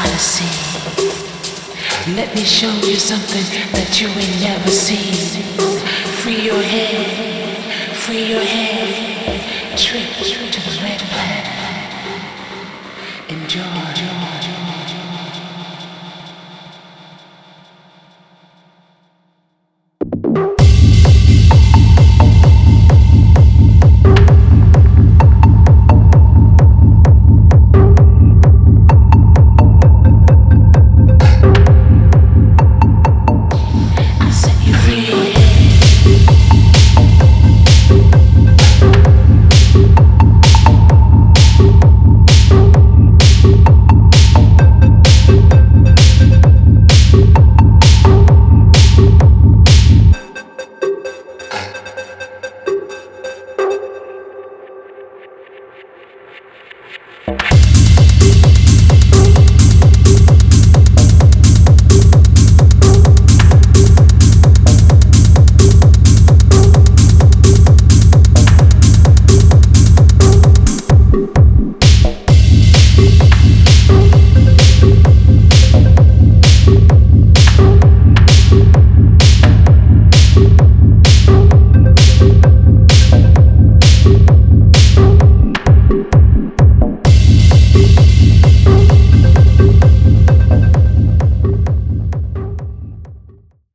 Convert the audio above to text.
Odyssey. Let me show you something that you ain't never seen. Free your head, free your head. Trip to the red planet. Enjoy.